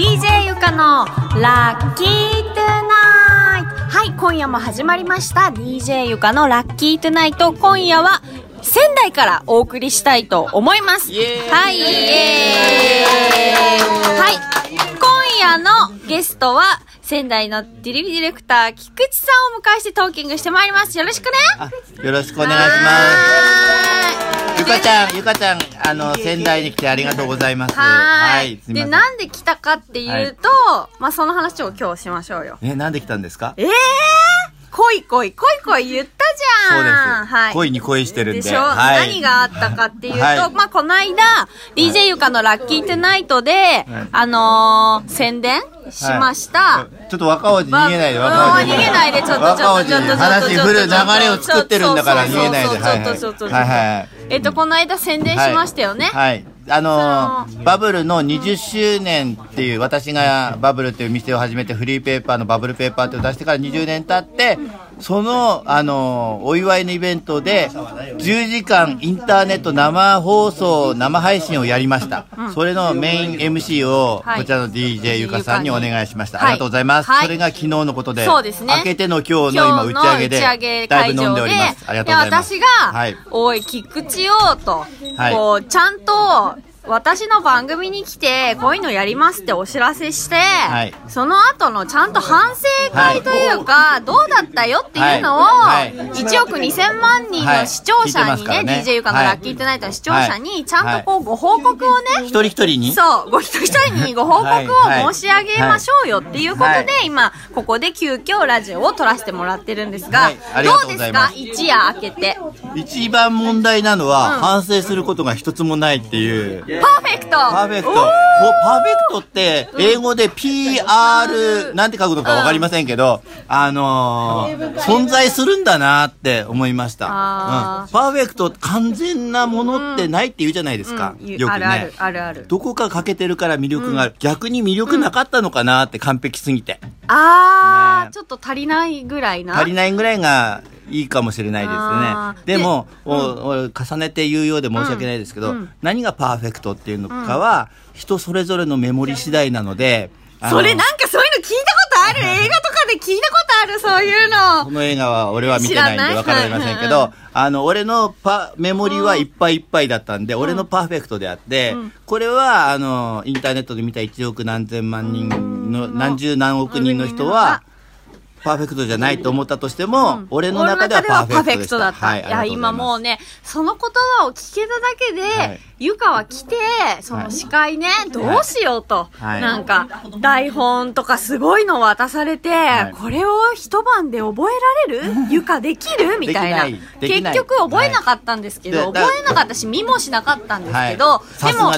DJ ゆかのラッキートゥナイトはい、今夜も始まりました DJ ゆかのラッキートゥナイト今夜は仙台からお送りしたいと思います。はい、イエーイはい、今夜のゲストは仙台のディレディレクター菊池さんをお迎えしてトーキングしてまいります。よろしくねあよろしくお願いします。ゆかちゃん、ゆかちゃん、あの、仙台に来てありがとうございます。はい。で。なんで来たかっていうと、まあその話を今日しましょうよ。え、なんで来たんですか？ええー、恋恋恋恋言ったじゃん。そうです。はい。恋に恋してるんで。でしょ、はい。何があったかっていうと、はいまあ、この間、DJ ゆかのラッキートゥナイトで、あのー、宣伝しました。はいちょっと若おじ逃げないで、ま若おじ。あ逃げないで、ちょっとちょっとちょっとちょっと。話振る流れを作ってるんだから逃げないで。そうそうそうそうそうそうはいはい。えっと、この間宣伝しましたよね。はい。あのーバブルの20周年っていう、私がバブルっていう店を始めて、フリーペーパーのバブルペーパーって出してから20年経って、その、あのーお祝いのイベントで、10時間インターネット生放送、生配信をやりました。それのメイン MC を、はいこちらの DJ ゆかさんにお願いしました。はいありがとうございます。はいそれが昨日のことで、そうですね明けての今日の今打ち上げで、だいぶ飲んでおります。ありがとうございます。で私が、はい。おい、菊池よと、はいこう、ちゃんと、私の番組に来て、こういうのやりますってお知らせして、い。その後のちゃんと反省会というか、どうだったよっていうのを、はい。はい。1億2000万人の視聴者にね、ね DJ ゆかのラッキートゥナイトの視聴者に、ちゃんとこう、ご報告をね、一人一人に？そう、ご一人一人にご報告を申し上げましょうよっていうことで、はい。今、ここで急遽ラジオを撮らせてもらってるんですが、どうですか？一夜明けて。一番問題なのは、うん。反省することが一つもないっていう。パーフェクトパーフェクト。おこーパーフェクトって、英語で PR、なんて書くのかわかりませんけど、あのー存在するんだなって思いました。うん。パーフェクト、完全なものってないって言うじゃないですか。うんよくね。あるある、あるある。どこか欠けてるから魅力がある。逆に魅力なかったのかなって完璧すぎて。あー、ねちょっと足りないぐらいな。足りないぐらいがいいかもしれないですね。でも、でおお重ねて言うようで申し訳ないですけど、うん。うん何がパーフェクトっていうのかは、人それぞれのメモリ次第なので、それなんかそういうの聞いたことある？映画とかで聞いたことある？そういうこの。の映画は俺は見てないんでわかりませんけうんど、あの、俺のパ、メモリはいっぱいいっぱいだったんで、俺のパーフェクトであって、これは、あの、インターネットで見た1億何千万人の、何十何億人の人は、パーフェクトじゃないと思ったとしても、俺の中ではパーフェクト。だった。はい、いや、今もうね、ね、その言葉を聞けただけで、はい。ゆかは来て、その司会ね、どうしようと。はい。なんか、台本とかすごいの渡されて、い。これを一晩で覚えられる？ゆかできる？みたいな。結局覚えなかったんですけど、覚えなかったし、見もしなかったんですけど、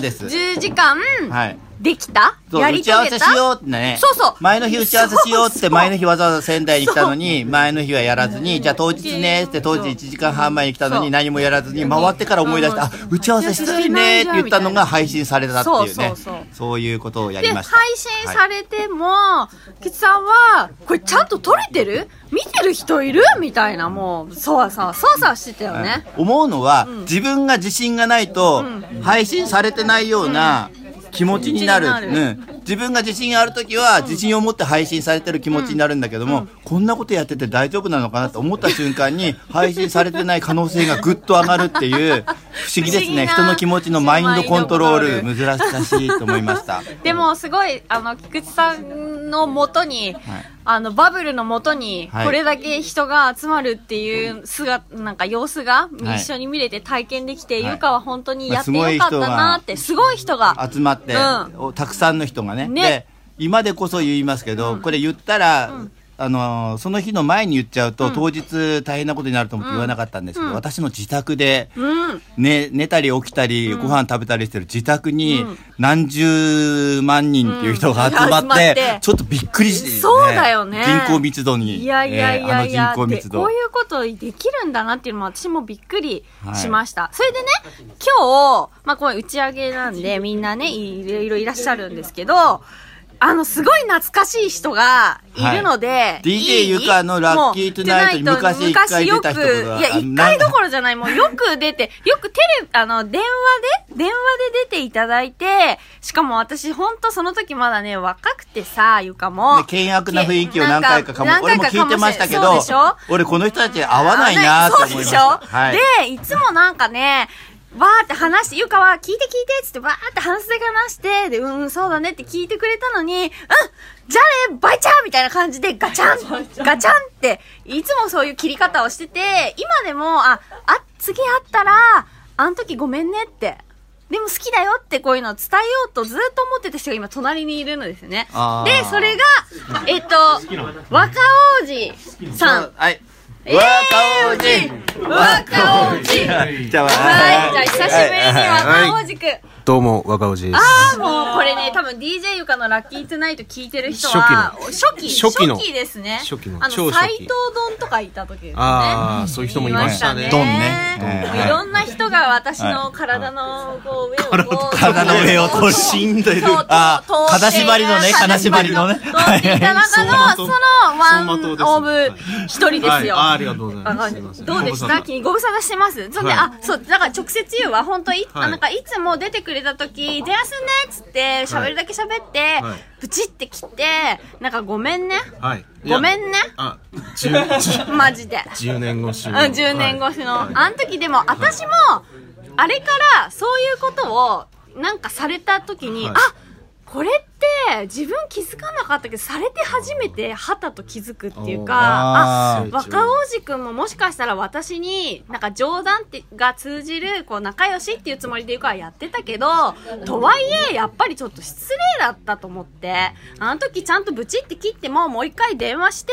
です。10時間、はい。できた？やり打ち合わ遂げたせしようってね。そうそう。前の日打ち合わせしようって、前の日わざわざ仙台に来たのに、前の日はやらずに、じゃあ当日ねって当時1時間半前に来たのに何もやらずに、回ってから思い出して、あ、打ち合わせしてねって言ったのが配信されたっていうね。そういうことをやで、りました。配信されても、キツさんは、これちゃんと撮れてる？見てる人いる？みたいな、もう、そわそわ、そわそわしてたよね。思うのは、自分が自信がないと、配信されてないような気持ちになる。気持ちになる。うん自分が自信があるときは、自信を持って配信されてる気持ちになるんだけども、こんなことやってて大丈夫なのかなと思った瞬間に、配信されてない可能性がぐっと上がるっていう、不思議ですね。人の気持ちのマインドコントロール、難しいと思いました。でも、すごい、あの、菊池さんのもとに、あの、バブルのもとに、はい。これだけ人が集まるっていう姿、なんか様子がはい。一緒に見れて体験できて、はいゆかは本当にやってまあよかったなって、すごい人が。集まって、うん。おたくさんの人がね。ね。で今でこそ言いますけど、これ言ったら、あのーその日の前に言っちゃうと、当日大変なことになると思って言わなかったんですけど、私の自宅で、うん。ね、寝たり起きたり、ご飯食べたりしてる自宅に何十万人っていう人が集まって,、ちょっとびっくりして、そうだよね。人口密度にいやいやいやいや、えーあの人口密度。でこういうことできるんだなっていうのも私もびっくりしました。それでね、今日、まあこれ打ち上げなんでみんなね、いろいろいらっしゃるんですけど、あの、すごい懐かしい人がい。るので、い DJ ゆかのラッキートゥナイトに昔一回出た人昔よくいや、一回どころじゃない、もうよく出て、よくテレビ、あの、電話で、電話で出ていただいて、しかも私、ほんとその時まだね、若くてさ、ゆかも。ね険悪な雰囲気を何回かかも。俺も聞いてましたけどそうでしょ？俺この人たち合わないなって思いました。そうでしょ、はい。で、いつもなんかね、わーって話して、ゆかは聞いて聞いてっつってわーって話すだけ話して、で、うん、そうだねって聞いてくれたのに、うんじゃあね、バイチャーみたいな感じでガチャンガチャンって、いつもそういう切り方をしてて、今でも、あ、あ、次会ったら、あの時ごめんねって。でも好きだよってこういうのを伝えようとずっと思ってた人が今隣にいるのですねあ。ーで、それが、えっと、若王子さん。若王子若王子じゃあはい、じゃあ久しぶりに若王子く。ん。どうも、若おじです。ああ、もうこれね、多分 DJ ゆかのラッキートゥナイト聞いてる人は、初期、初期の。ですね。初期の。あの、超初期。斎藤丼とかいた時ですね。あーそういう人もいましたね。いドンね。いろんな人が私の体のこう上をこう、体の上を通るしんどい。あ通って金縛りのね金縛りのね。通ってい。た中の、そのワンオブ一人ですよ。はい。あありがとうございあます。どうでしたきご無沙汰してます？そんで、はい。あ、そう、だから直接言うわ。本当い、はい。あなんかいつも出てくれた時、電話すんねっつって、喋るだけ喋って、はいブチって切って、なんかごめんね。はい。ごめんね。あ、10、マジで。10年越しうん、の。10年越しの。はいあの時でも、私も、あれから、そういうことを、なんかされた時に、はいあこれって、自分気づかなかったけど、されて初めて、はたと気づくっていうか、あ若王子くんももしかしたら私に、なんか冗談ってが通じる、こう仲良しっていうつもりで言うからやってたけど、とはいえ、やっぱりちょっと失礼だったと思って、あの時ちゃんとブチって切っても、もう一回電話して、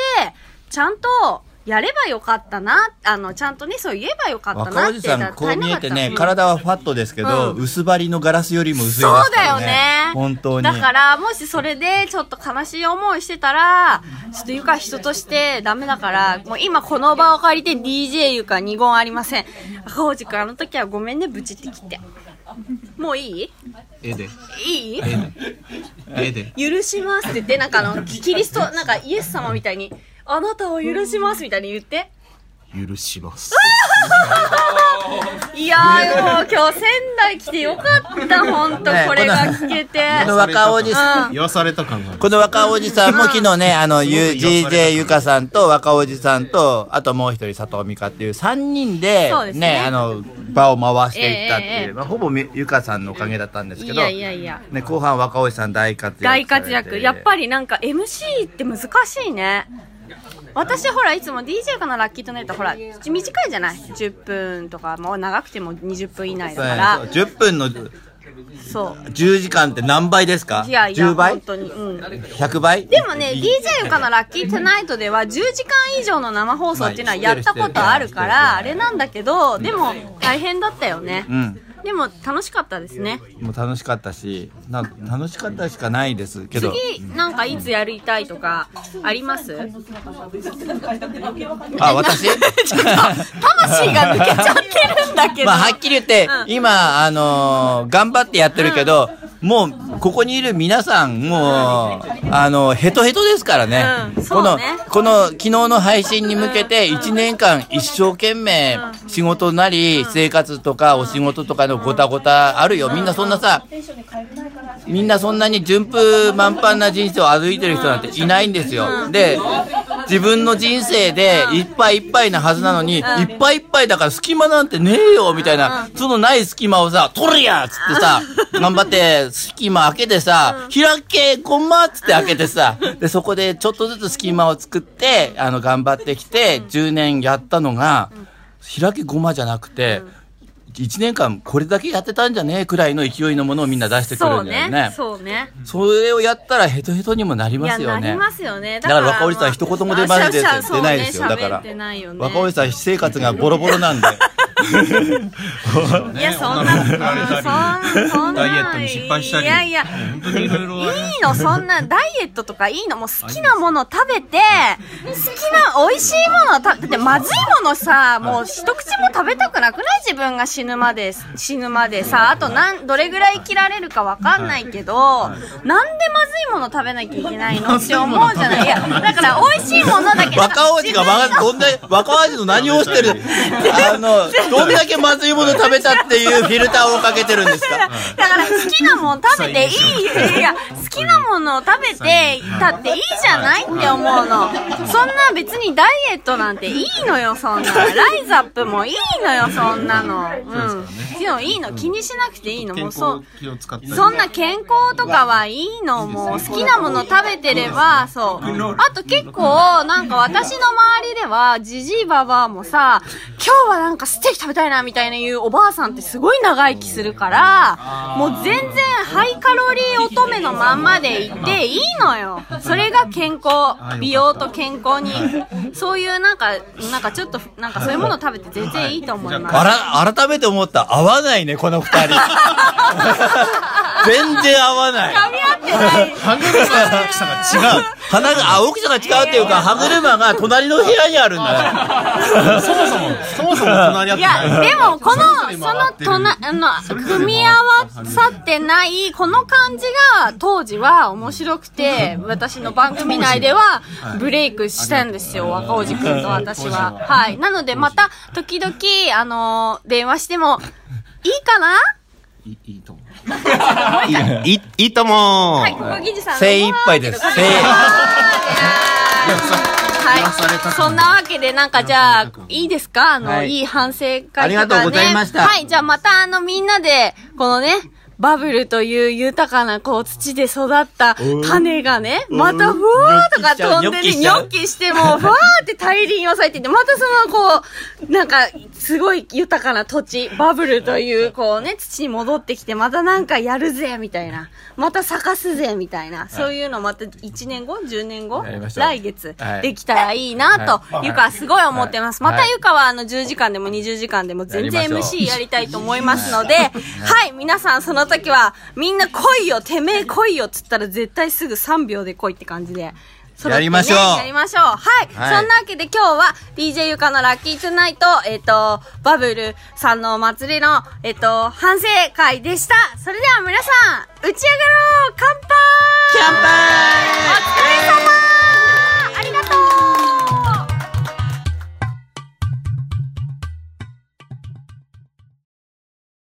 ちゃんと、やればよかったな、あの、ちゃんとね、そう言えばよかったなって。さんこう見えてねうん体はファットですけど、うん薄張りのガラスよりも薄いですそうだよからねね。本当にだから、もしそれでちょっと悲しい思いしてたら、ちょっとゆか人としてダメだから、もう今この場を借りて DJ ゆか二言ありません。赤王子くんあの時はごめんね、ブチって切って。もういい？ええで。いい？ええで。ええで。許しますって言って、なんかあの、キリスト、なんかイエス様みたいに、あなたを許しますみたいに言って。許します。いやーもう今日仙台来てよかった、ほんと、ねこれが聞けて。この若おじさんうん言わされた感が。この若おじさんも昨日ね、あの、ゆ DJ ゆかさんと若おじさんと、あともう一人佐藤美香っていう3人でねね、あの、場を回していったっていう、ええええまあ、ほぼみゆかさんのおかげだったんですけど、いやいやいや。ね、後半若おじさん大活躍大活躍。やっぱり。りなんか MC って難しいね。私ほらいつも DJ かなラッキーとネットほら短いじゃない？10分とかもう長くても20分以内だから。そう10分のそう。10時間って何倍ですか？いやいや ?10 倍？本当にうん ?100 倍？でもね DJ ゆかのラッキートゥナイトでは10時間以上の生放送っていうのはやったことあるからあれなんだけどでも大変だったよね。うん。でも楽しかったですね。もう楽しかったし、な楽しかったしかないですけど、次なんかいつやりたいとかあります？あ、私？魂が抜けちゃってるんだけど。まあ、はっきり言って、うん。今、あのー頑張ってやってるけど、もう、ここにいる皆さん、もう、あの、ヘトヘトですからね。うんそこのこの、昨日の配信に向けて、1年間一生懸命、仕事なり、生活とか、お仕事とかのごたごたあるよ。みんなそんなさ、みんなそんなに順風満帆な人生を歩いてる人なんていないんですよ。で、自分の人生でいっぱいいっぱいなはずなのに、いっぱいいっぱいだから隙間なんてねえよみたいな、そのない隙間をさ、取るやっつってさ、頑張って隙間開けてさ、開けごまっつって開けてさ、で、そこでちょっとずつ隙間を作って、あの、頑張ってきて、10年やったのが、開けごまじゃなくて、1年間これだけやってたんじゃねえくらいの勢いのものをみんな出してくそうるんだよね。ね。そうね。それをやったらヘトヘトにもなりますよね。なりますよね。だから若おじさん一言も出まであ出ないですよ。だから。若おじさん私生活がボロボロなんで。いや、そんな、そんな、そんな。ダイエットに失敗したり。いやいや、いろいの、そんな、ダイエットとかいいの、もう好きなもの食べて、好きな美味しいものを食べ、だってまずいものさ、もう一口も食べたくなくない？自分が死ぬまで、死ぬまでさ、あとなん、どれぐらい生きられるかわかんないけど、なんでまずいもの食べなきゃいけないの？って思うじゃない？いや、だから美味しいものだけ若王子がまどんな、若王子の何をしてる？あの、どんだけまずいもの食べたっていうフィルターをかけてるんですか？だから好きなもの食べていい、いや、好きなものを食べてたっていいじゃないって思うの。そんな別にダイエットなんていいのよ、そんな。ライズアップもいいのよ、そんなの。うん。いやいいの、気にしなくていいの、もうそう。健康気を使ったりそんな健康とかはいいの、もう好きなもの食べてれば、そう。あと結構、なんか私の周りでは、じじいばばあもさ、今日はなんかステーキ食べたいな、みたいな言うおばあさんってすごい長生きするから、もう全然ハイカロリー乙女のまんまでいていいのよ。それが健康、美容と健康に、そういうなんか、なんかちょっと、なんかそういうもの食べて全然いいと思います。あら、改めて思った。合わないね、この二人。全然合わない。噛み合ってない。歯車の大きさが違う鼻が、あ、大きさが違うっていうか、歯車が隣の部屋にあるんだね。そもそもそもそも隣り合っいてない。や、でも、この、その、とな、あの、組み合わさってない、この感じが、当時は面白くて、私の番組内では、ブレイクしたんですよ、若おじくんと私は。は。い。なので、また、時々、あの、電話しても、いいかな？いいいいと思ういい、いいとも。はい、ここぎじさん。の。精一杯です。精はい。そんなわけで、なんかじゃあ、い。いですか？あの、はい。いい反省会とか、ね。ありがとうございました。はい、じゃあまたあの、みんなで、このね、バブルという豊かな、こう、土で育った種がね、また、ふわーとか飛んでね、ニニョッョッキしても、ふわーって大輪を咲いてて、またその、こう、なんか、すごい豊かな土地、バブルという、こうね、土に戻ってきて、またなんかやるぜ、みたいな。また咲かすぜ、みたいな。そういうのまた1年後 ?10 年後来月はいできたらいいなと、ゆかはすごい思ってます。またゆかはあの10時間でも20時間でも全然 MC やりたいと思いますので、はい、皆さんその時は、みんな来いよ、てめえ来いよっつったら絶対すぐ3秒で来いって感じで。ねやりましょうやりましょう。はい。はいそんなわけで今日は DJ ゆかのラッキートゥナイト、えっ、と、バブルさんのお祭りの、えっ、と、反省会でした。それでは皆さん、打ち上がろう乾杯乾杯お疲